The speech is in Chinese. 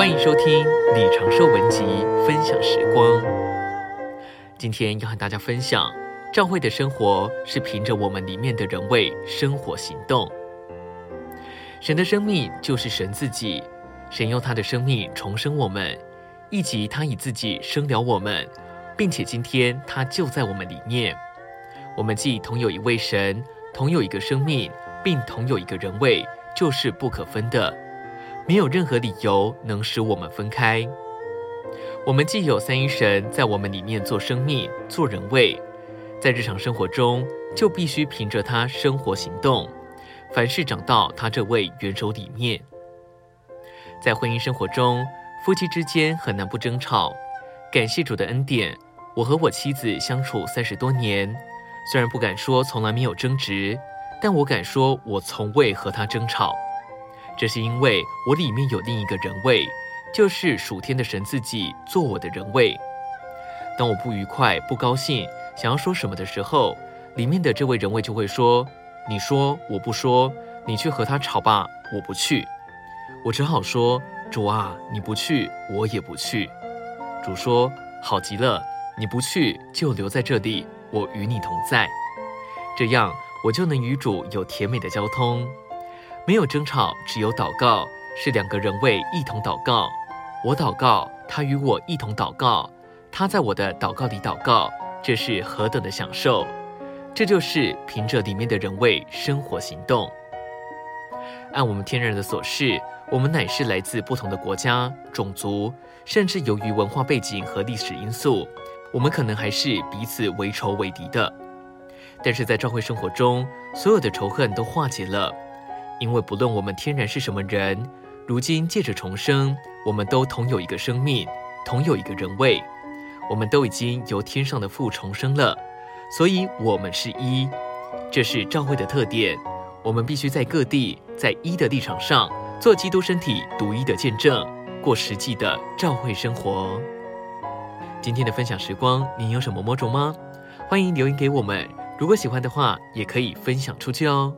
欢迎收听李长寿文集分享时光。今天要和大家分享，教会的生活是凭着我们里面的人位生活行动。神的生命就是神自己，神用他的生命重生我们，以及他以自己生了我们，并且今天他就在我们里面。我们既同有一位神，同有一个生命，并同有一个人位。就是不可分的，没有任何理由能使我们分开。我们既有三一神在我们里面做生命、做人位，在日常生活中就必须凭着他生活行动，凡事长到他这位元首里面。在婚姻生活中，夫妻之间很难不争吵。感谢主的恩典，我和我妻子相处三十多年，虽然不敢说从来没有争执。但我敢说，我从未和他争吵，这是因为我里面有另一个人位，就是属天的神自己做我的人位。当我不愉快、不高兴，想要说什么的时候，里面的这位人位就会说：“你说，我不说，你去和他吵吧，我不去。”我只好说：“主啊，你不去，我也不去。”主说：“好极了，你不去就留在这里，我与你同在。”这样。我就能与主有甜美的交通，没有争吵，只有祷告，是两个人为一同祷告。我祷告，他与我一同祷告，他在我的祷告里祷告，这是何等的享受！这就是凭着里面的人位生活行动。按我们天然的所示，我们乃是来自不同的国家、种族，甚至由于文化背景和历史因素，我们可能还是彼此为仇为敌的。但是在教会生活中，所有的仇恨都化解了，因为不论我们天然是什么人，如今借着重生，我们都同有一个生命，同有一个人位，我们都已经由天上的父重生了，所以我们是一。这是教会的特点，我们必须在各地，在一的立场上，做基督身体独一的见证，过实际的教会生活。今天的分享时光，您有什么摸着吗？欢迎留言给我们。如果喜欢的话，也可以分享出去哦。